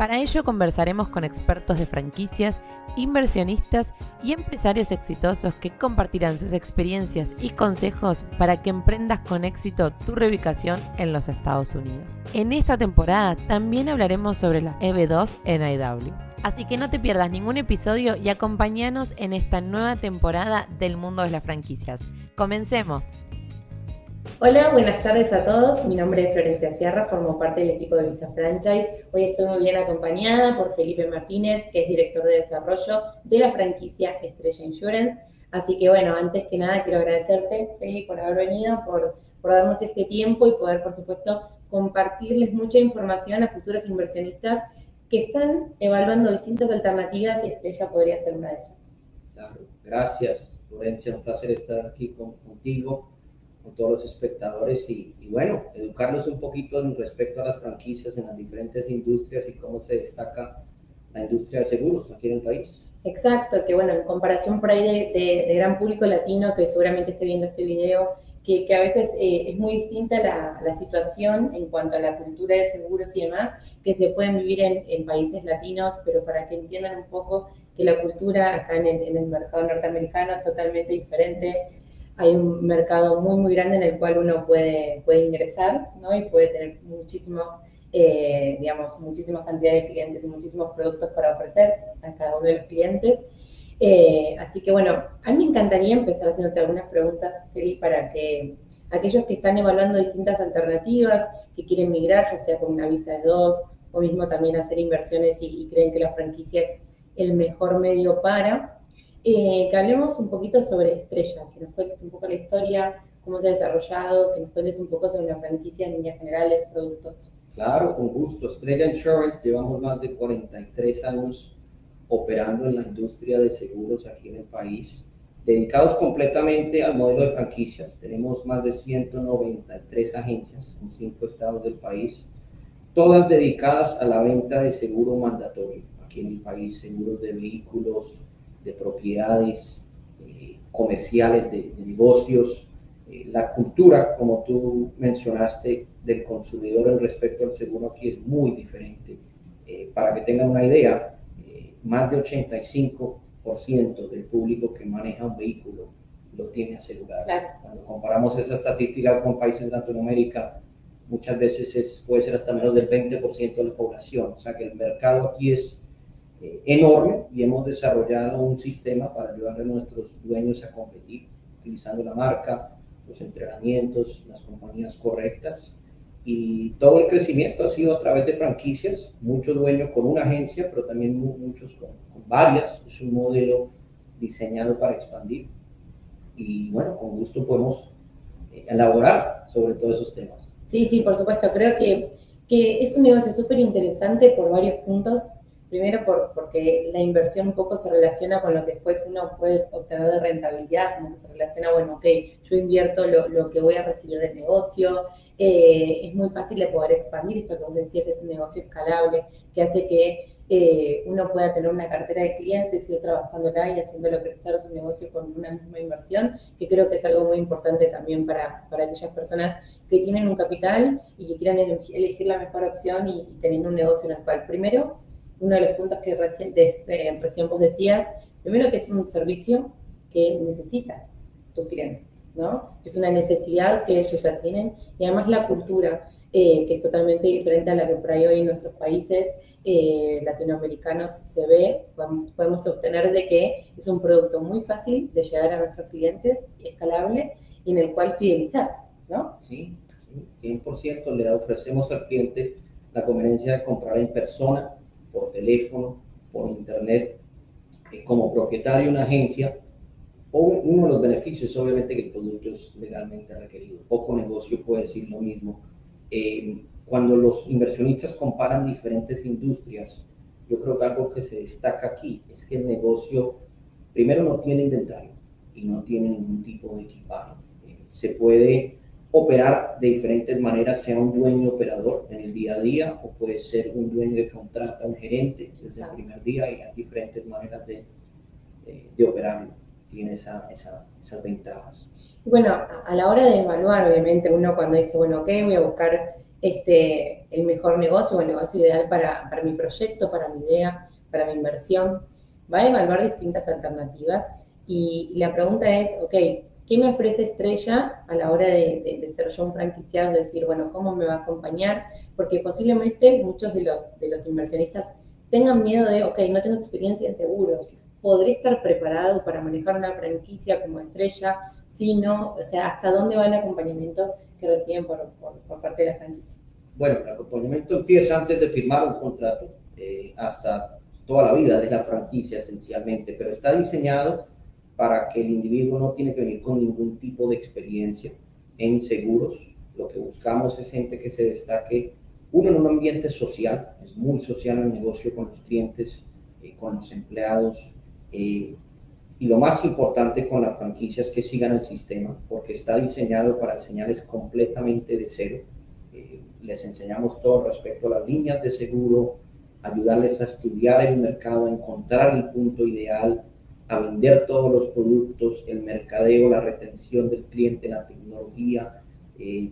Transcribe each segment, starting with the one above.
Para ello conversaremos con expertos de franquicias, inversionistas y empresarios exitosos que compartirán sus experiencias y consejos para que emprendas con éxito tu reubicación en los Estados Unidos. En esta temporada también hablaremos sobre la EB2 en IW. Así que no te pierdas ningún episodio y acompáñanos en esta nueva temporada del mundo de las franquicias. Comencemos. Hola, buenas tardes a todos. Mi nombre es Florencia Sierra, formo parte del equipo de Visa Franchise. Hoy estoy muy bien acompañada por Felipe Martínez, que es director de desarrollo de la franquicia Estrella Insurance. Así que bueno, antes que nada quiero agradecerte, Felipe, por haber venido, por, darnos este tiempo y poder, por supuesto, compartirles mucha información a futuros inversionistas que están evaluando distintas alternativas y Estrella podría ser una de ellas. Claro, gracias, Florencia, un placer estar aquí contigo con todos los espectadores y, bueno, educarlos un poquito respecto a las franquicias en las diferentes industrias y cómo se destaca la industria de seguros aquí en el país. Exacto, que bueno, en comparación por ahí de, gran público latino que seguramente esté viendo este video, que, que a veces eh, es muy distinta la, la, situación en cuanto a la cultura de seguros y demás, que se pueden vivir en, en países latinos, pero para que entiendan un poco que la cultura acá en el, en el mercado norteamericano es totalmente diferente hay un mercado muy, muy grande en el cual uno puede, puede ingresar, ¿no? Y puede tener muchísimos, eh, digamos, muchísimas cantidades de clientes y muchísimos productos para ofrecer a cada uno de los clientes. Eh, así que bueno, a mí me encantaría empezar haciéndote algunas preguntas, Feli, para que aquellos que están evaluando distintas alternativas, que quieren migrar, ya sea con una visa de dos, o mismo también hacer inversiones y, y creen que la franquicia es el mejor medio para, eh, que hablemos un poquito sobre Estrella, que nos cuentes un poco la historia, cómo se ha desarrollado, que nos cuentes un poco sobre la franquicia en líneas generales, productos. Claro, con gusto. Estrella Insurance, llevamos más de 43 años operando en la industria de seguros aquí en el país, dedicados completamente al modelo de franquicias. Tenemos más de 193 agencias en cinco estados del país, todas dedicadas a la venta de seguro mandatorio aquí en el país, seguros de vehículos, de propiedades eh, comerciales, de, negocios, eh, la cultura, como tú mencionaste, del consumidor en respecto al seguro aquí es muy diferente. Eh, para que tengan una idea, más de 85% del público que maneja un vehículo lo tiene asegurado. Cuando comparamos esa estadística con países de Latinoamérica, muchas veces es, puede ser hasta menos del 20% de la población. O sea que el mercado aquí es eh, enorme y hemos desarrollado un sistema para ayudar a nuestros dueños a competir, utilizando la marca, los entrenamientos, las compañías correctas. Y todo el crecimiento ha sido a través de franquicias, muchos dueños con una agencia, pero también muchos con, varias. Es un modelo diseñado para expandir. Y bueno, con gusto podemos eh, elaborar sobre todos esos temas. Sí, sí, por supuesto. Creo que, que es un negocio súper interesante por varios puntos. Primero por, porque la inversión un poco se relaciona con lo que después uno puede obtener de rentabilidad, como que se relaciona, bueno, ok, yo invierto lo, que voy a recibir del negocio, eh, es muy fácil de poder expandir, esto que vos decías es un negocio escalable que hace que eh, uno pueda tener una cartera de clientes, ir trabajando acá y haciéndolo crecer su negocio con una misma inversión, que creo que es algo muy importante también para, para aquellas personas que tienen un capital y que quieran elegir la mejor opción y, y teniendo un negocio en el cual primero uno de los puntos que recién, eh, recién vos decías, primero que es un servicio que necesitan tus clientes, ¿no? Es una necesidad que ellos ya tienen y además la cultura, eh, que es totalmente diferente a la que por ahí hoy en nuestros países eh, latinoamericanos se ve, podemos, obtener de que es un producto muy fácil de llegar a nuestros clientes, escalable y en el cual fidelizar, ¿no? Sí 100% le ofrecemos al cliente la conveniencia de comprar en persona, por teléfono, por internet, eh, como propietario de una agencia, o uno de los beneficios, obviamente, que el producto es legalmente requerido. Poco negocio puede decir lo mismo. Eh, cuando los inversionistas comparan diferentes industrias, yo creo que algo que se destaca aquí es que el negocio, primero, no tiene inventario y no tiene ningún tipo de equipaje. Eh, se puede operar de diferentes maneras, sea un dueño operador en el día a día o puede ser un dueño que contrata un gerente desde el primer día y hay diferentes maneras de, de, operarlo. Tiene esa, esas ventajas. Bueno, a la hora de evaluar, obviamente, uno cuando dice, bueno, ok, voy a buscar este, el mejor negocio o el negocio ideal para, para mi proyecto, para mi idea, para mi inversión, va a evaluar distintas alternativas y la pregunta es, ok, ¿qué me ofrece Estrella a la hora de, ser yo un franquiciado? Decir, bueno, ¿cómo me va a acompañar? Porque posiblemente muchos de los, de los inversionistas tengan miedo de, ok, no tengo experiencia en seguros, ¿podré estar preparado para manejar una franquicia como Estrella? Si no, o sea, ¿hasta dónde va el acompañamiento que reciben por, por, parte de la franquicia? Bueno, el acompañamiento empieza antes de firmar un contrato, eh, hasta toda la vida de la franquicia esencialmente, pero está diseñado para que el individuo no tiene que venir con ningún tipo de experiencia en seguros. Lo que buscamos es gente que se destaque, uno en un ambiente social, es muy social el negocio con los clientes, eh, con los empleados, eh, y lo más importante con la franquicia es que sigan el sistema, porque está diseñado para enseñarles completamente de cero. Eh, les enseñamos todo respecto a las líneas de seguro, ayudarles a estudiar el mercado, a encontrar el punto ideal, a vender todos los productos, el mercadeo, la retención del cliente, la tecnología, eh,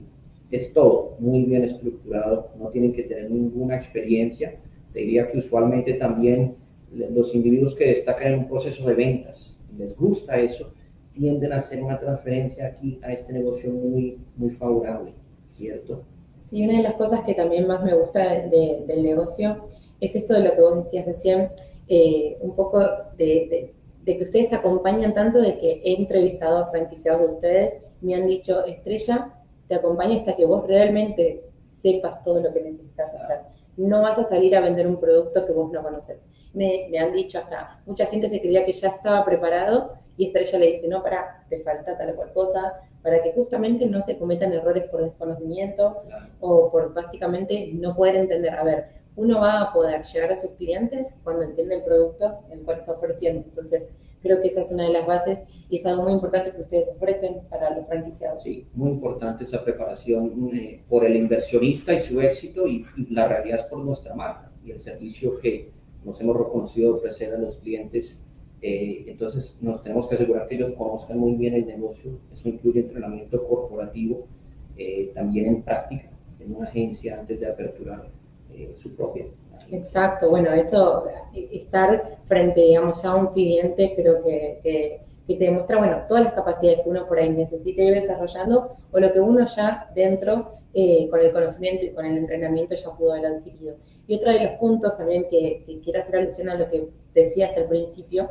es todo muy bien estructurado, no tienen que tener ninguna experiencia. Te diría que usualmente también los individuos que destacan en un proceso de ventas, les gusta eso, tienden a hacer una transferencia aquí a este negocio muy, muy favorable, ¿cierto? Sí, una de las cosas que también más me gusta del negocio es esto de lo que vos decías recién, eh, un poco de, de que ustedes acompañan tanto de que he entrevistado a franquiciados de ustedes, me han dicho, Estrella, te acompaña hasta que vos realmente sepas todo lo que necesitas hacer. No vas a salir a vender un producto que vos no conoces. Me, han dicho hasta, mucha gente se creía que ya estaba preparado y Estrella le dice, no, para, te falta tal o cual cosa, para que justamente no se cometan errores por desconocimiento o por básicamente no poder entender. A ver, uno va a poder llegar a sus clientes cuando entiende el producto el cual está ofreciendo. Entonces, creo que esa es una de las bases y es algo muy importante que ustedes ofrecen para los franquiciados. Sí, muy importante esa preparación eh, por el inversionista y su éxito y, la realidad es por nuestra marca y el servicio que nos hemos reconocido ofrecer a los clientes. Eh, entonces, nos tenemos que asegurar que ellos conozcan muy bien el negocio. Eso incluye entrenamiento corporativo, eh, también en práctica, en una agencia antes de aperturar eh, su propia. Exacto, bueno, eso, estar frente, digamos, ya a un cliente, creo que, que, te demuestra, bueno, todas las capacidades que uno por ahí necesita ir desarrollando o lo que uno ya dentro, eh, con el conocimiento y con el entrenamiento, ya pudo haber adquirido. Y otro de los puntos también que, quiero hacer alusión a lo que decías al principio,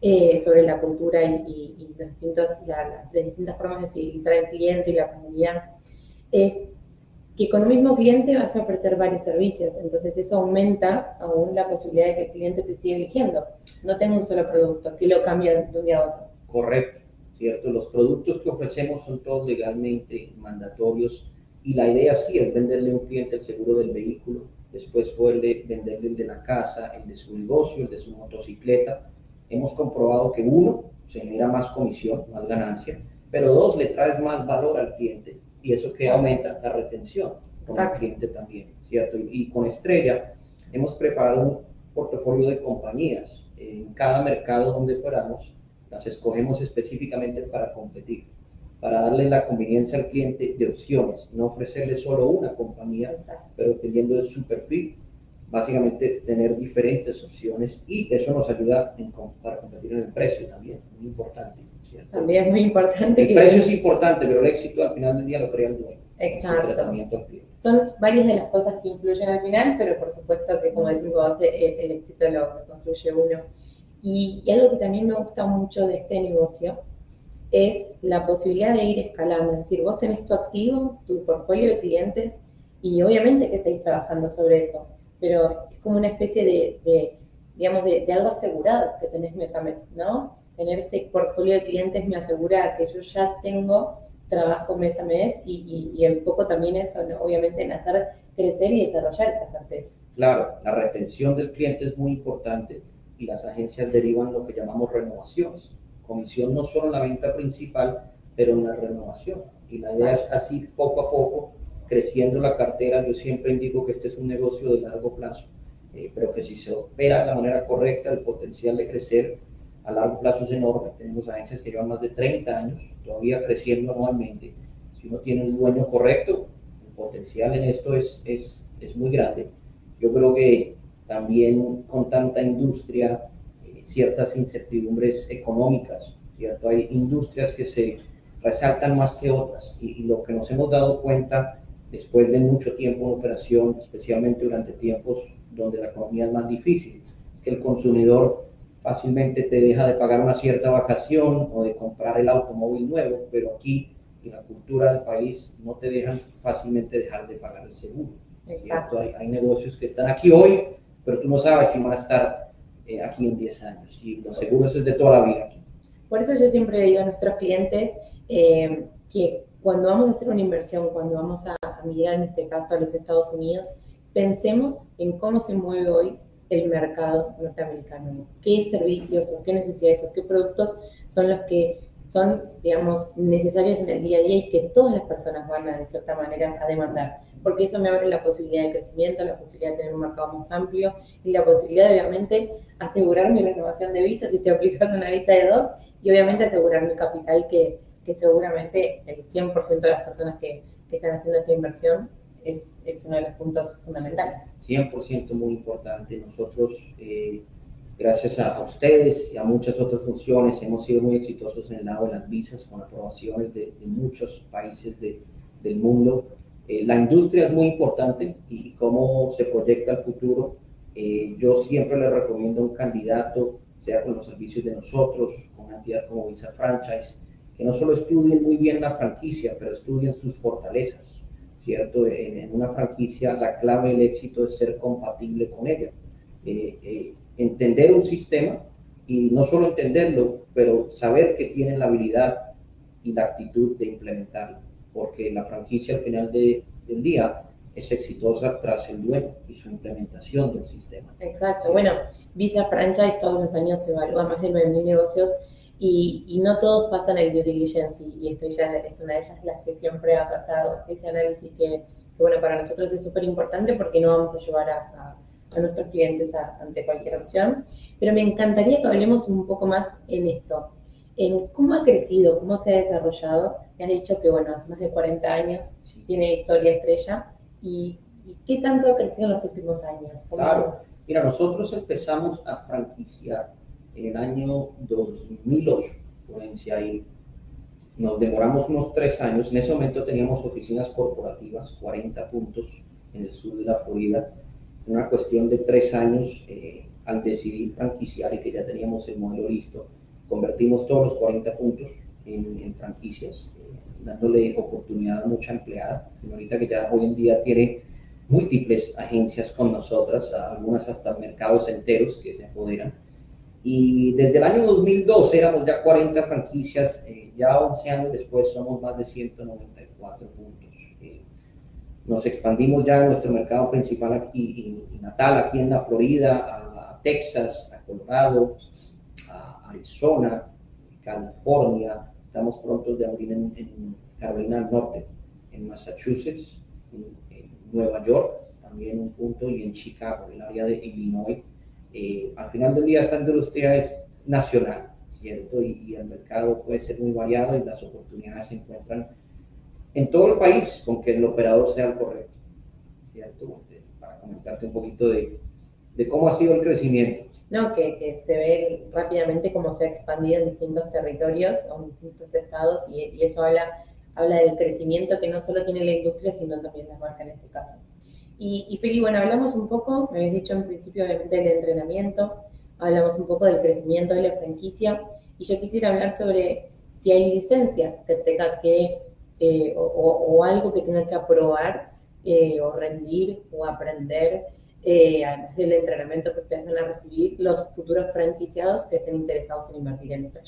eh, sobre la cultura y, distintos, las distintas formas de fidelizar al cliente y la comunidad, es que con un mismo cliente vas a ofrecer varios servicios, entonces eso aumenta aún la posibilidad de que el cliente te siga eligiendo. No tengo un solo producto, que lo cambia de un día a otro. Correcto, ¿cierto? Los productos que ofrecemos son todos legalmente mandatorios y la idea sí es venderle a un cliente el seguro del vehículo, después poderle venderle el de la casa, el de su negocio, el de su motocicleta. Hemos comprobado que uno, se genera más comisión, más ganancia, pero dos, le traes más valor al cliente y eso que aumenta la retención con el cliente también, ¿cierto? Y, con Estrella hemos preparado un portafolio de compañías en cada mercado donde operamos, las escogemos específicamente para competir, para darle la conveniencia al cliente de opciones, no ofrecerle solo una compañía, pero dependiendo de su perfil, básicamente tener diferentes opciones y eso nos ayuda para competir en el precio también, muy importante. También es muy importante. El precio es importante, pero el éxito al final del día lo crea el dueño. Exacto. Son varias de las cosas que influyen al final, pero por supuesto que, como decimos, el, el éxito lo, construye uno. Y, algo que también me gusta mucho de este negocio es la posibilidad de ir escalando. Es decir, vos tenés tu activo, tu portfolio de clientes, y obviamente que seguís trabajando sobre eso, pero es como una especie de, de digamos, de, de, algo asegurado que tenés mes a mes, ¿no? Tener este portfolio de clientes me asegura que yo ya tengo trabajo mes a mes y, y, el foco también es obviamente en hacer crecer y desarrollar esa cartera. Claro, la retención del cliente es muy importante y las agencias derivan lo que llamamos renovaciones. Comisión no solo en la venta principal, pero en la renovación. Y la idea es así, poco a poco, creciendo la cartera. Yo siempre indico que este es un negocio de largo plazo, eh, pero que si se opera de la manera correcta, el potencial de crecer a largo plazo es enorme. Tenemos agencias que llevan más de 30 años, todavía creciendo anualmente. Si uno tiene un dueño correcto, el potencial en esto es, es, es muy grande. Yo creo que también con tanta industria, eh, ciertas incertidumbres económicas, ¿cierto? Hay industrias que se resaltan más que otras y, lo que nos hemos dado cuenta después de mucho tiempo en operación, especialmente durante tiempos donde la economía es más difícil, es que el consumidor fácilmente te deja de pagar una cierta vacación o de comprar el automóvil nuevo, pero aquí en la cultura del país no te dejan fácilmente dejar de pagar el seguro. Exacto. Hay, hay, negocios que están aquí hoy, pero tú no sabes si van a estar eh, aquí en 10 años y los seguros es de toda la vida aquí. Por eso yo siempre digo a nuestros clientes eh, que cuando vamos a hacer una inversión, cuando vamos a, a mirar en este caso a los Estados Unidos, pensemos en cómo se mueve hoy el mercado norteamericano, qué servicios o qué necesidades o qué productos son los que son, digamos, necesarios en el día a día y que todas las personas van a, de cierta manera, a demandar. Porque eso me abre la posibilidad de crecimiento, la posibilidad de tener un mercado más amplio y la posibilidad de, obviamente, asegurar mi renovación de visa si estoy aplicando una visa de dos y, obviamente, asegurar mi capital que, que seguramente el 100% de las personas que, que están haciendo esta inversión es, es, uno de los puntos fundamentales. 100% muy importante. Nosotros, eh, gracias a, ustedes y a muchas otras funciones, hemos sido muy exitosos en el lado de las visas con aprobaciones de, muchos países de, del mundo. Eh, la industria es muy importante y, cómo se proyecta el futuro. Eh, yo siempre le recomiendo a un candidato, sea con los servicios de nosotros, con una entidad como Visa Franchise, que no solo estudien muy bien la franquicia, pero estudien sus fortalezas, ¿cierto? En, una franquicia la clave del éxito es ser compatible con ella. Eh, eh, entender un sistema y no solo entenderlo, pero saber que tienen la habilidad y la actitud de implementarlo, porque la franquicia al final del día es exitosa tras el dueño y su implementación del sistema. Exacto, bueno, Visa Franchise todos los años evalúa más de 9.000 negocios y, no todos pasan el due diligence y, esto ya es una de ellas las que siempre ha pasado, ese análisis que, bueno, para nosotros es súper importante porque no vamos a llevar a, nuestros clientes ante cualquier opción. Pero me encantaría que hablemos un poco más en esto, en cómo ha crecido, cómo se ha desarrollado. Me has dicho que, bueno, hace más de 40 años tiene historia estrella y, qué tanto ha crecido en los últimos años. Claro, mira, nosotros empezamos a franquiciar el año 2008, Florencia, y nos demoramos unos tres años. En ese momento teníamos oficinas corporativas, 40 puntos en el sur de la Florida. Una cuestión de tres años eh, al decidir franquiciar y que ya teníamos el modelo listo, convertimos todos los 40 puntos en, franquicias, eh, dándole oportunidad a mucha empleada. Señorita que ya hoy en día tiene múltiples agencias con nosotras, algunas hasta mercados enteros que se apoderan y desde el año 2012 éramos ya 40 franquicias, eh, ya 11 años después somos más de 194 puntos. Eh, nos expandimos ya en nuestro mercado principal aquí, y, natal, aquí en la Florida, a, Texas, a Colorado, a Arizona, California. Estamos prontos de abrir en, Carolina del Norte, en Massachusetts, en, en Nueva York, también un punto, y en Chicago, en el área de Illinois eh, al final del día esta industria es nacional, ¿cierto? Y, el mercado puede ser muy variado y las oportunidades se encuentran en todo el país con que el operador sea el correcto, ¿cierto? Para comentarte un poquito de, de cómo ha sido el crecimiento. No, que, se ve rápidamente cómo se ha expandido en distintos territorios o en distintos estados y, eso habla, habla del crecimiento que no solo tiene la industria, sino también la marca en este caso. Y, y Feli, bueno, hablamos un poco, me habías dicho en principio del entrenamiento, hablamos un poco del crecimiento de la franquicia, y yo quisiera hablar sobre si hay licencias que tenga que, eh, o, algo que tenga que aprobar, eh, o rendir, o aprender, eh, además del entrenamiento que ustedes van a recibir, los futuros franquiciados que estén interesados en invertir en esto.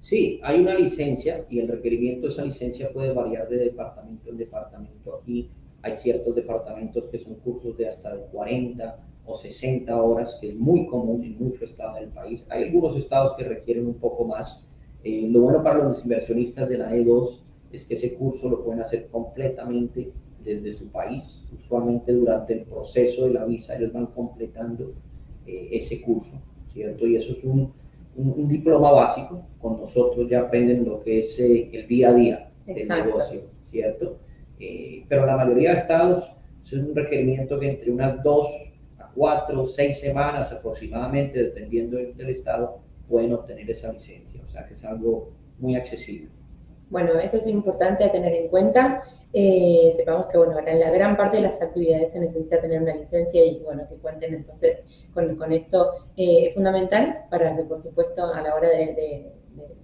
Sí, hay una licencia y el requerimiento de esa licencia puede variar de departamento en departamento. Aquí hay ciertos departamentos que son cursos de hasta de 40 o 60 horas, que es muy común en muchos estados del país. Hay algunos estados que requieren un poco más. Eh, lo bueno para los inversionistas de la E2 es que ese curso lo pueden hacer completamente desde su país. Usualmente durante el proceso de la visa ellos van completando eh, ese curso, ¿cierto? Y eso es un, un, diploma básico. Con nosotros ya aprenden lo que es eh, el día a día del negocio, ¿cierto? Eh, pero la mayoría de estados es un requerimiento que entre unas dos a cuatro, seis semanas aproximadamente, dependiendo del estado, pueden obtener esa licencia. O sea que es algo muy accesible. Bueno, eso es importante a tener en cuenta. Eh, sepamos que bueno, en la gran parte de las actividades se necesita tener una licencia y bueno, que cuenten entonces con, con esto eh, es fundamental para que por supuesto a la hora de,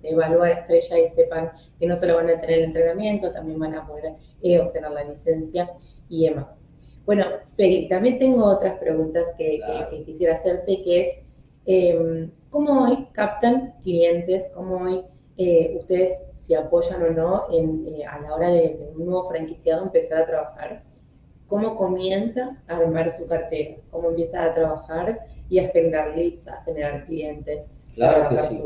evaluar estrella y sepan que no solo van a tener el entrenamiento, también van a poder eh, obtener la licencia y demás. Bueno, Feli, también tengo otras preguntas que, que quisiera hacerte, que es, ¿cómo hoy captan clientes? ¿Cómo hoy eh, ustedes si apoyan o no en, eh, a la hora de, un nuevo franquiciado empezar a trabajar, cómo comienza a armar su cartera, cómo empieza a trabajar y a generar leads, a generar clientes. Claro que sí.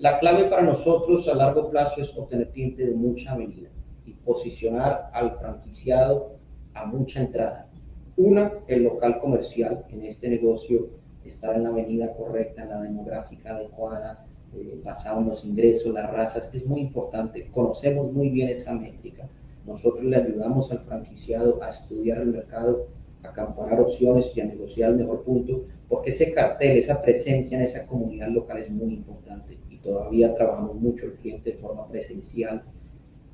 la clave para nosotros a largo plazo es obtener clientes de mucha medida y posicionar al franquiciado a mucha entrada. Una, el local comercial en este negocio, estar en la avenida correcta, en la demográfica adecuada, eh, basado en los ingresos, las razas, es muy importante. Conocemos muy bien esa métrica. Nosotros le ayudamos al franquiciado a estudiar el mercado, a comparar opciones y a negociar el mejor punto, porque ese cartel, esa presencia en esa comunidad local es muy importante y todavía trabajamos mucho el cliente de forma presencial.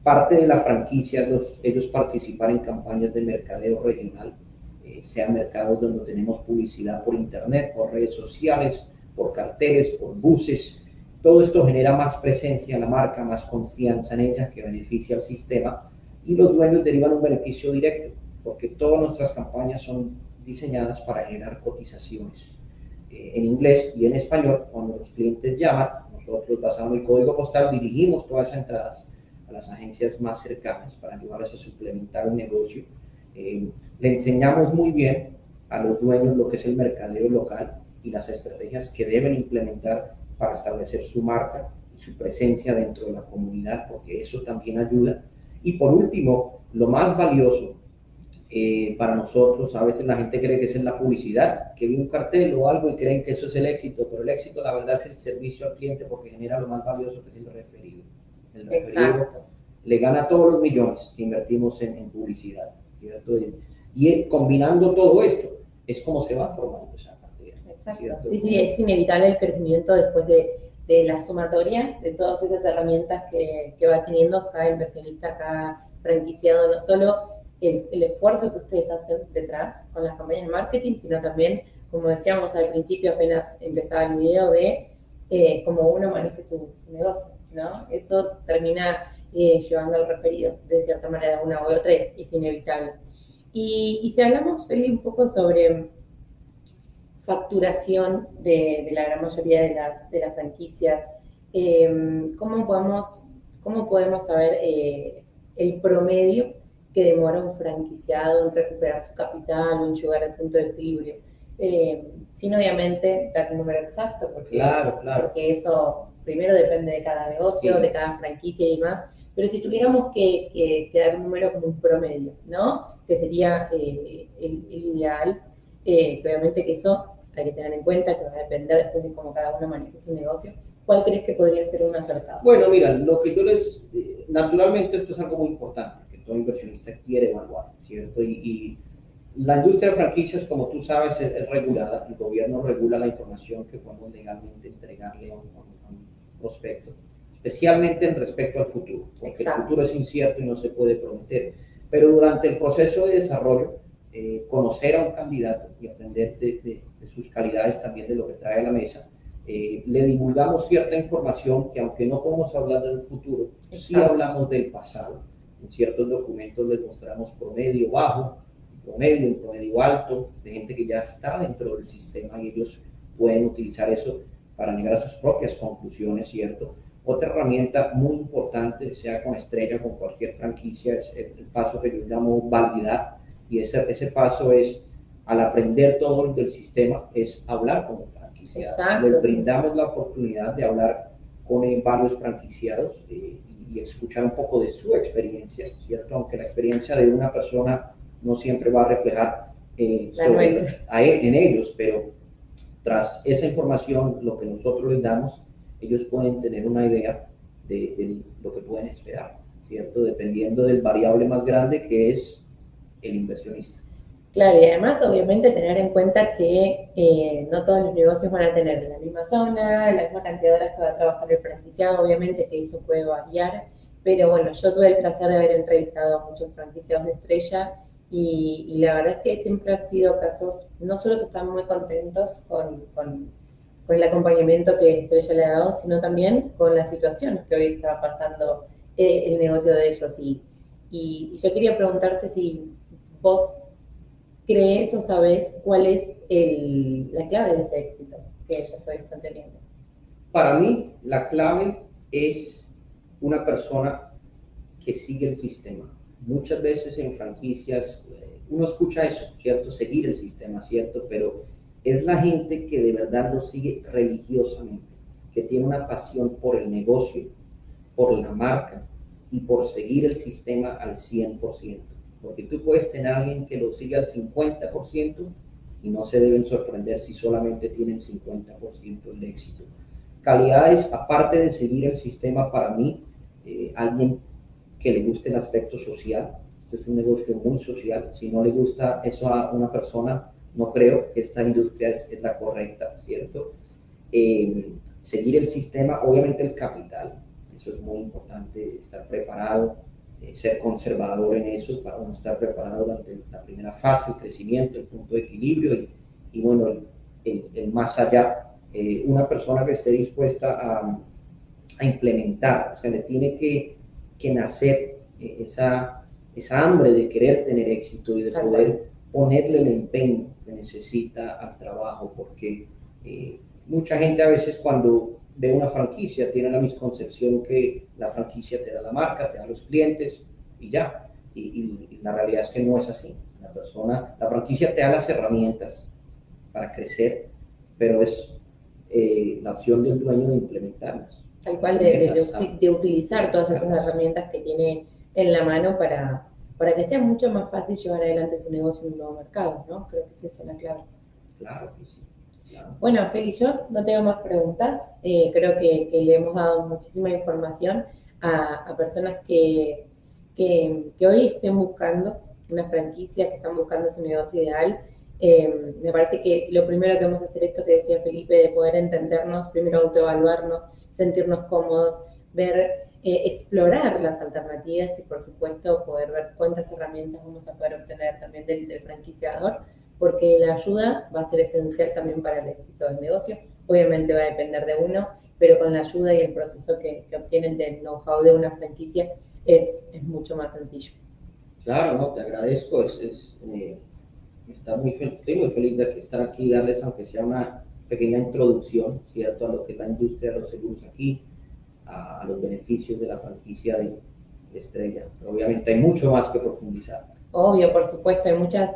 Parte de la franquicia, los, ellos participar en campañas de mercadeo regional, eh, sean mercados donde tenemos publicidad por internet, por redes sociales, por carteles, por buses, todo esto genera más presencia en la marca, más confianza en ella que beneficia al sistema y los dueños derivan un beneficio directo porque todas nuestras campañas son diseñadas para generar cotizaciones eh, en inglés y en español. Cuando los clientes llaman, nosotros basado en el código postal dirigimos todas esas entradas a las agencias más cercanas para ayudarles a suplementar el negocio. Eh, le enseñamos muy bien a los dueños lo que es el mercadeo local y las estrategias que deben implementar para establecer su marca y su presencia dentro de la comunidad, porque eso también ayuda. Y por último, lo más valioso eh, para nosotros, a veces la gente cree que es en la publicidad, que ve un cartel o algo y creen que eso es el éxito, pero el éxito la verdad es el servicio al cliente porque genera lo más valioso que es el referido. El referido le gana todos los millones que invertimos en, publicidad. Y, y, combinando todo esto, es como se va formando esa Exacto. Sí, sí, es inevitable el crecimiento después de, de la sumatoria de todas esas herramientas que, que, va teniendo cada inversionista, cada franquiciado, no solo el, esfuerzo que ustedes hacen detrás con las campañas de marketing, sino también, como decíamos al principio, apenas empezaba el video, de eh, cómo uno maneja su, negocio, ¿no? Eso termina eh, llevando al referido, de cierta manera, una u otra, es, inevitable. Y, si hablamos, Feli, un poco sobre facturación de, la gran mayoría de las, de las franquicias. Em, ¿cómo, podemos, ¿Cómo podemos saber eh, el promedio que demora un franquiciado en recuperar su capital o en llegar al punto de equilibrio? Eh, sin obviamente dar un número exacto, porque, claro, claro. porque eso primero depende de cada negocio, de cada franquicia y demás, pero si tuviéramos que, dar un número como un promedio, ¿no? Que sería eh, el, el, ideal, eh, obviamente que eso hay que tener en cuenta que va a depender después de cómo cada uno maneje su negocio. ¿Cuál crees que podría ser un acertado? Bueno, mira, lo que yo les... Eh, naturalmente esto es algo muy importante, que todo inversionista quiere evaluar, ¿cierto? Y, la industria de franquicias, como tú sabes, es, regulada. El gobierno regula la información que podemos legalmente entregarle a un, prospecto, especialmente en respecto al futuro, porque el futuro es incierto y no se puede prometer. Pero durante el proceso de desarrollo, eh, conocer a un candidato y aprender de, sus calidades también de lo que trae a la mesa. Eh, le divulgamos cierta información que aunque no podemos hablar del futuro, sí hablamos del pasado. En ciertos documentos les mostramos promedio bajo, promedio, promedio alto, de gente que ya está dentro del sistema y ellos pueden utilizar eso para llegar a sus propias conclusiones, ¿cierto? Otra herramienta muy importante, sea con estrella, con cualquier franquicia, es el paso que yo llamo validar y ese, ese paso es, al aprender todo del sistema, es hablar con el franquiciado. Les brindamos la oportunidad de hablar con varios franquiciados eh, y escuchar un poco de su experiencia, ¿cierto? Aunque la experiencia de una persona no siempre va a reflejar eh, en ellos, pero tras esa información, lo que nosotros les damos, ellos pueden tener una idea de, de lo que pueden esperar, ¿cierto? Dependiendo del variable más grande que es el inversionista. Claro, y además obviamente tener en cuenta que eh, no todos los negocios van a tener la misma zona, la misma cantidad de horas que va a trabajar el franquiciado, obviamente que eso puede variar, pero bueno, yo tuve el placer de haber entrevistado a muchos franquiciados de estrella y, la verdad es que siempre han sido casos, no solo que están muy contentos con, con, el acompañamiento que Estrella le ha dado, sino también con la situación que hoy está pasando eh, el negocio de ellos. Y, y yo quería preguntarte si vos crees o sabes cuál es la clave de ese éxito que ellos hoy están teniendo? Para mí, la clave es una persona que sigue el sistema. Muchas veces en franquicias eh, uno escucha eso, ¿cierto? Seguir el sistema, ¿cierto? Pero es la gente que de verdad lo sigue religiosamente, que tiene una pasión por el negocio, por la marca y por seguir el sistema al 100% porque tú puedes tener alguien que lo siga al 50% y no se deben sorprender si solamente tienen 50% el éxito. Calidades, aparte de seguir el sistema, para mí, eh, alguien que le guste el aspecto social. Este es un negocio muy social. Si no le gusta eso a una persona, no creo que esta industria es, la correcta, ¿cierto? Eh, seguir el sistema, obviamente el capital, eso es muy importante, estar preparado, eh, ser conservador en eso para uno estar preparado durante la primera fase, el crecimiento, el punto de equilibrio y, bueno, el, más allá. Eh, una persona que esté dispuesta a, a, implementar, o sea, le tiene que, que nacer eh, esa, esa hambre de querer tener éxito y de poder ponerle el empeño que necesita al trabajo, porque mucha gente a veces cuando ve una franquicia, tiene la misconcepción que la franquicia te da la marca, te da los clientes y ya. Y, la realidad es que no es así. La persona, la franquicia te da las herramientas para crecer, pero es eh, la opción del dueño de implementarlas. Tal cual, de, de, utilizar todas esas herramientas que tiene en la mano para, para que sea mucho más fácil llevar adelante su negocio en un nuevo mercado, ¿no? Creo que esa es la clave. Claro que sí. Bueno, Feli, yo no tengo más preguntas. Eh, creo que, le hemos dado muchísima información a, personas que, que, hoy estén buscando una franquicia, que están buscando su negocio ideal. Eh, me parece que lo primero que vamos a hacer, esto que decía Felipe, de poder entendernos, primero autoevaluarnos, sentirnos cómodos, ver, eh, explorar las alternativas y por supuesto poder ver cuántas herramientas vamos a poder obtener también del, del franquiciador porque la ayuda va a ser esencial también para el éxito del negocio. Obviamente va a depender de uno, pero con la ayuda y el proceso que, obtienen del know-how de una franquicia es, es, mucho más sencillo. Claro, no, te agradezco. Es, eh, está muy estoy muy feliz de estar aquí y darles, aunque sea una pequeña introducción, ¿cierto?, a lo que es la industria de los seguros aquí, a, los beneficios de la franquicia de, de Estrella. Pero obviamente hay mucho más que profundizar. Obvio, por supuesto, hay muchas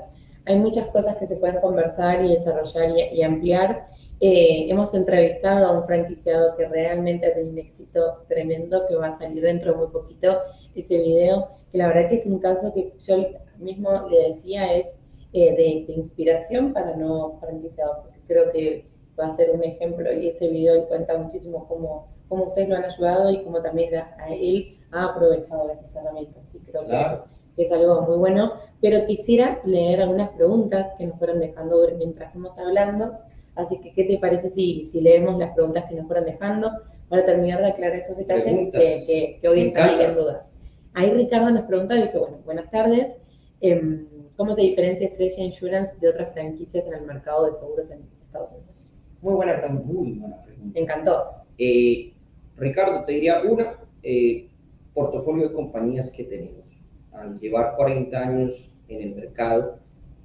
hay muchas cosas que se pueden conversar y desarrollar y, ampliar. Eh, hemos entrevistado a un franquiciado que realmente ha tenido un éxito tremendo, que va a salir dentro de muy poquito ese video, que la verdad que es un caso que yo mismo le decía es eh, de, inspiración para nuevos franquiciados, porque creo que va a ser un ejemplo y ese video cuenta muchísimo cómo, cómo ustedes lo han ayudado y cómo también a, él ha aprovechado esas herramientas. Y creo que es algo muy bueno pero quisiera leer algunas preguntas que nos fueron dejando mientras estamos hablando. Así que, ¿qué te parece si, si leemos las preguntas que nos fueron dejando para terminar de aclarar esos detalles que, que, hoy están en dudas? Ahí Ricardo nos pregunta, dice, bueno, buenas tardes. Em, ¿Cómo se diferencia Estrella Insurance de otras franquicias en el mercado de seguros en Estados Unidos? Muy buena pregunta. Muy buena pregunta. Me encantó. Eh, Ricardo, te diría una, eh, portafolio de compañías que tenemos al llevar 40 años en el mercado,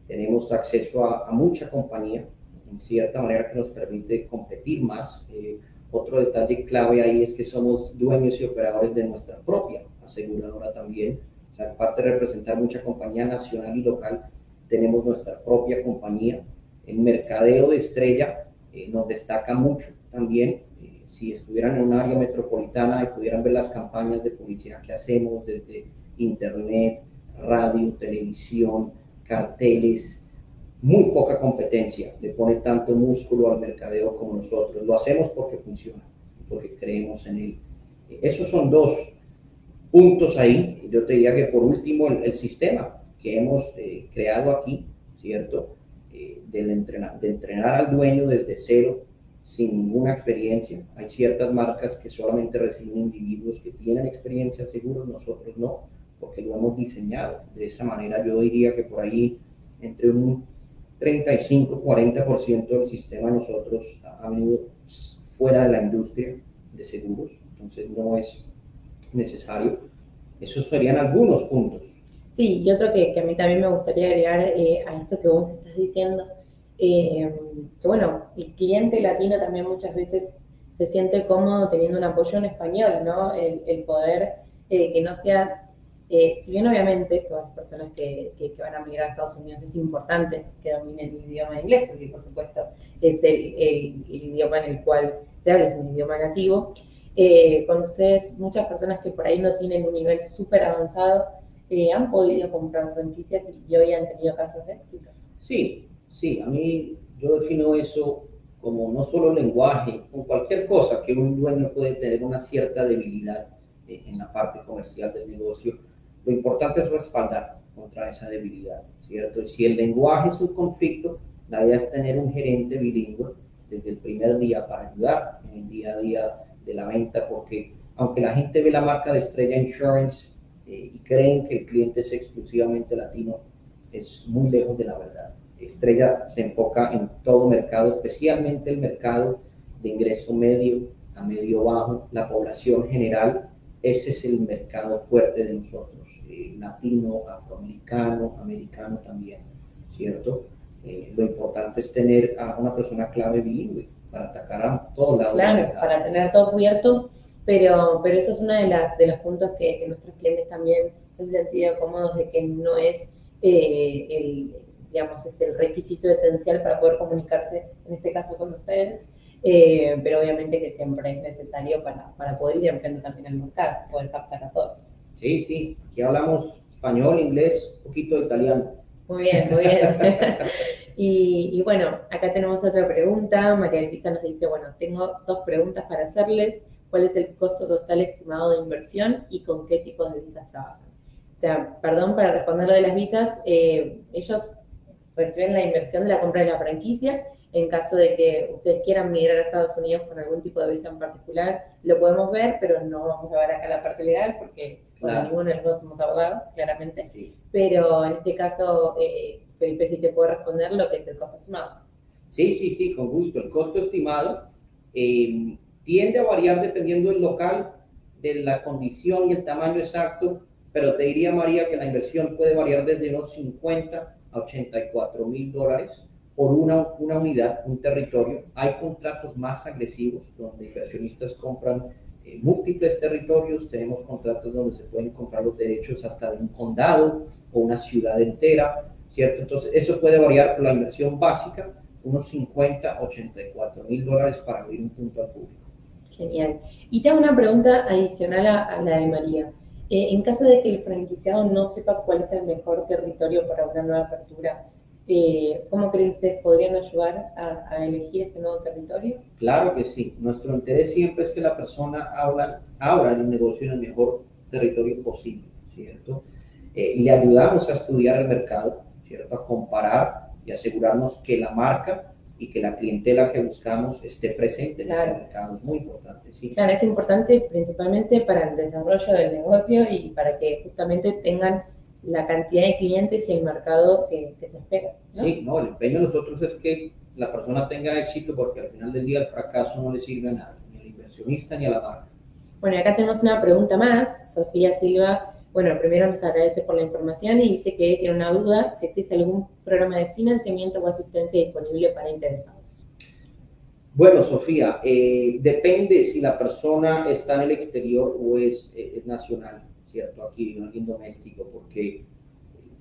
tenemos acceso a, mucha compañía, en cierta manera que nos permite competir más. Eh, otro detalle clave ahí es que somos dueños y operadores de nuestra propia aseguradora también. O sea, aparte de representar mucha compañía nacional y local, tenemos nuestra propia compañía. El mercadeo de estrella eh, nos destaca mucho también. Eh, si estuvieran en un área metropolitana y pudieran ver las campañas de publicidad que hacemos desde internet, radio, televisión, carteles, muy poca competencia le pone tanto músculo al mercadeo como nosotros. Lo hacemos porque funciona, porque creemos en él. Esos son dos puntos ahí. Yo te diría que por último el, sistema que hemos eh, creado aquí, ¿cierto? Eh, del entrenar, de entrenar al dueño desde cero, sin ninguna experiencia. Hay ciertas marcas que solamente reciben individuos que tienen experiencia seguros, nosotros no, porque lo hemos diseñado. De esa manera yo diría que por ahí entre un 35-40% del sistema nosotros ha venido fuera de la industria de seguros, entonces no es necesario. Esos serían algunos puntos. Sí, y otro que, a mí también me gustaría agregar eh, a esto que vos estás diciendo, eh, que bueno, el cliente latino también muchas veces se siente cómodo teniendo un apoyo en español, ¿no? El, poder eh, que no sea, si bien obviamente todas las personas que, van a migrar a Estados Unidos es importante que dominen el idioma inglés, porque por supuesto es el, el idioma en el cual se habla, es un idioma nativo, eh, con ustedes muchas personas que por ahí no tienen un nivel súper avanzado eh, han podido comprar franquicias y hoy han tenido casos de éxito. Sí, sí, a mí yo defino eso como no solo lenguaje, o cualquier cosa que un dueño puede tener una cierta debilidad eh, en la parte comercial del negocio, lo importante es respaldar contra esa debilidad, ¿cierto? Si el lenguaje es un conflicto, la idea es tener un gerente bilingüe desde el primer día para ayudar en el día a día de la venta, porque aunque la gente ve la marca de Estrella Insurance eh, y creen que el cliente es exclusivamente latino, es muy lejos de la verdad. Estrella se enfoca en todo mercado, especialmente el mercado de ingreso medio a medio bajo, la población general, ese es el mercado fuerte de nosotros, eh, latino, afroamericano, americano también, ¿cierto? Eh, lo importante es tener a una persona clave bilingüe para atacar a todos lados. Claro, para tener todo cubierto, pero, pero eso es uno de, las, de los puntos que, nuestros clientes también se han sentido cómodos de que no es eh, el, digamos, es el requisito esencial para poder comunicarse, en este caso con ustedes, eh, pero obviamente que siempre es necesario para, para poder ir ampliando también el mercado, poder captar a todos. Sí, sí, aquí hablamos español, inglés, un poquito de italiano. Muy bien, muy bien. Y, bueno, acá tenemos otra pregunta. María Elvisa nos dice, bueno, tengo dos preguntas para hacerles. ¿Cuál es el costo total estimado de inversión y con qué tipos de visas trabajan? O sea, perdón, para responder lo de las visas, eh, ellos reciben la inversión de la compra de la franquicia. En caso de que ustedes quieran migrar a Estados Unidos con algún tipo de visa en particular, lo podemos ver, pero no vamos a ver acá la parte legal porque ninguno de los dos somos abogados, claramente. Pero en este caso, eh, Felipe, si te puedo responder lo que es el costo estimado. Sí, sí, sí, con gusto. El costo estimado eh, tiende a variar dependiendo del local, de la condición y el tamaño exacto, pero te diría, María, que la inversión puede variar desde unos 50 a 84 mil dólares por una, una unidad, un territorio. Hay contratos más agresivos donde inversionistas compran eh, múltiples territorios, tenemos contratos donde se pueden comprar los derechos hasta de un condado o una ciudad entera. ¿cierto? Entonces, eso puede variar por la inversión básica, unos 50, 84 mil dólares para abrir un punto al público. Genial. Y te hago una pregunta adicional a, la de María. Eh, en caso de que el franquiciado no sepa cuál es el mejor territorio para una nueva apertura, eh, ¿cómo creen ustedes podrían ayudar a, elegir este nuevo territorio? Claro que sí. Nuestro interés siempre es que la persona abra, abra el negocio en el mejor territorio posible, ¿cierto? Eh, le ayudamos a estudiar el mercado, ¿cierto? A comparar y asegurarnos que la marca y que la clientela que buscamos esté presente en ese mercado. Es muy importante, sí. Claro, es importante principalmente para el desarrollo del negocio y para que justamente tengan la cantidad de clientes y el mercado que, se espera. Sí, no, el empeño de nosotros es que la persona tenga éxito porque al final del día el fracaso no le sirve a nadie, ni al inversionista ni a la marca. Bueno, acá tenemos una pregunta más. Sofía Silva bueno, primero nos agradece por la información y dice que tiene una duda si existe algún programa de financiamiento o asistencia disponible para interesados. Bueno, Sofía, eh, depende si la persona está en el exterior o es, eh, nacional, ¿cierto? Aquí, alguien doméstico, porque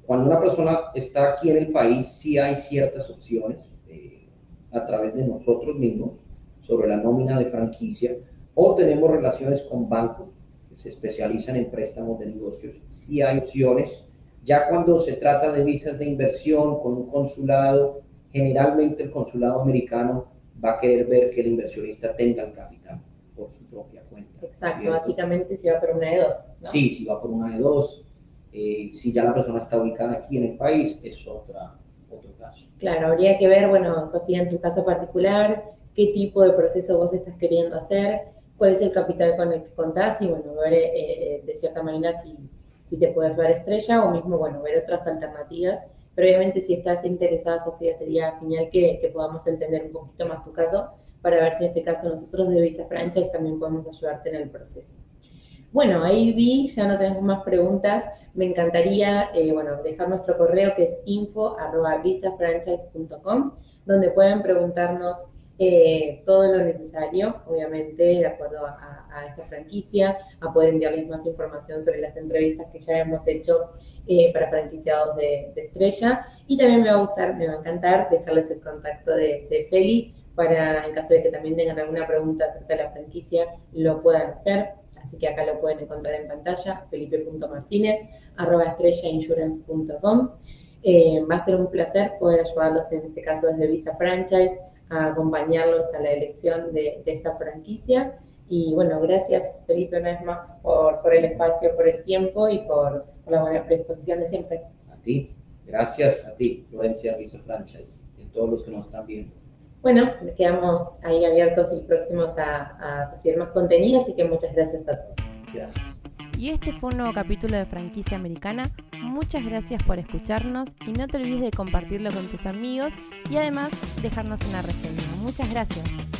cuando una persona está aquí en el país, sí hay ciertas opciones eh, a través de nosotros mismos sobre la nómina de franquicia, o tenemos relaciones con bancos que se especializan en préstamos de negocios. Si hay opciones, ya cuando se trata de visas de inversión con un consulado, generalmente el consulado americano va a querer ver que el inversionista tenga el capital por su propia cuenta. Exacto, básicamente si va por una de dos. Sí, si va por una de dos. Eh, si ya la persona está ubicada aquí en el país, es otra, otro caso. Claro, habría que ver, bueno, Sofía, en tu caso particular, qué tipo de proceso vos estás queriendo hacer, cuál es el capital con el que contás y, bueno, ver eh, eh, de cierta manera si, si te puedes ver estrella o mismo, bueno, ver otras alternativas. Pero obviamente si estás interesada, Sofía, sería genial que, que podamos entender un poquito más tu caso para ver si en este caso nosotros de Visa Franchise también podemos ayudarte en el proceso. Bueno, ahí vi, ya no tenemos más preguntas. Me encantaría, eh, bueno, dejar nuestro correo que es info.visafranchise.com, donde pueden preguntarnos eh, todo lo necesario, obviamente, de acuerdo a, esta franquicia, a poder enviarles más información sobre las entrevistas que ya hemos hecho eh, para franquiciados de, Estrella. Y también me va a gustar, me va a encantar dejarles el contacto de, de Feli para, en caso de que también tengan alguna pregunta acerca de la franquicia, lo puedan hacer. Así que acá lo pueden encontrar en pantalla, felipe.martínez, arroba estrellainsurance.com. Eh, va a ser un placer poder ayudarlos en este caso desde Visa Franchise, a acompañarlos a la elección de, esta franquicia. Y bueno, gracias Felipe una vez más por, por el espacio, por el tiempo y por, la buena predisposición de siempre. A ti, gracias a ti, Florencia Visa Franchise, y a todos los que nos están viendo. Bueno, quedamos ahí abiertos y próximos a, recibir más contenido, así que muchas gracias a todos. Gracias. Y este fue un nuevo capítulo de Franquicia Americana. Muchas gracias por escucharnos y no te olvides de compartirlo con tus amigos y además dejarnos una reseña. Muchas gracias.